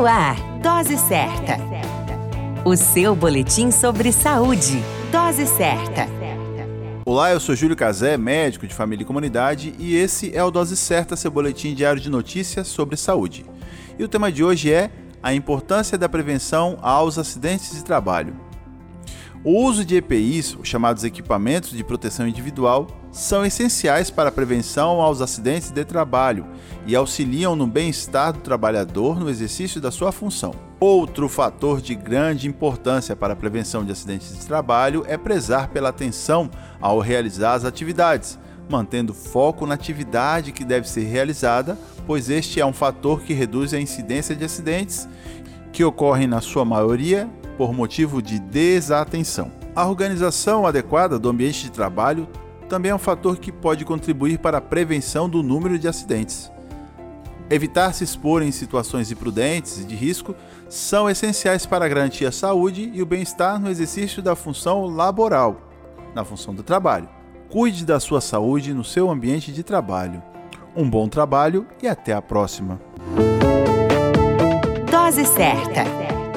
No ar, Dose Certa. O seu boletim sobre saúde. Dose Certa. Olá, eu sou Júlio Cazé, médico de família e comunidade, e esse é o Dose Certa, seu boletim diário de notícias sobre saúde. E o tema de hoje é a importância da prevenção aos acidentes de trabalho. O uso de EPIs, os chamados equipamentos de proteção individual, são essenciais para a prevenção aos acidentes de trabalho e auxiliam no bem-estar do trabalhador no exercício da sua função. Outro fator de grande importância para a prevenção de acidentes de trabalho é prezar pela atenção ao realizar as atividades, mantendo foco na atividade que deve ser realizada, pois este é um fator que reduz a incidência de acidentes que ocorrem na sua maioria por motivo de desatenção. A organização adequada do ambiente de trabalho também é um fator que pode contribuir para a prevenção do número de acidentes. Evitar se expor em situações imprudentes e de risco são essenciais para garantir a saúde e o bem-estar no exercício da função laboral, na função do trabalho. Cuide da sua saúde no seu ambiente de trabalho. Um bom trabalho e até a próxima. Dose certa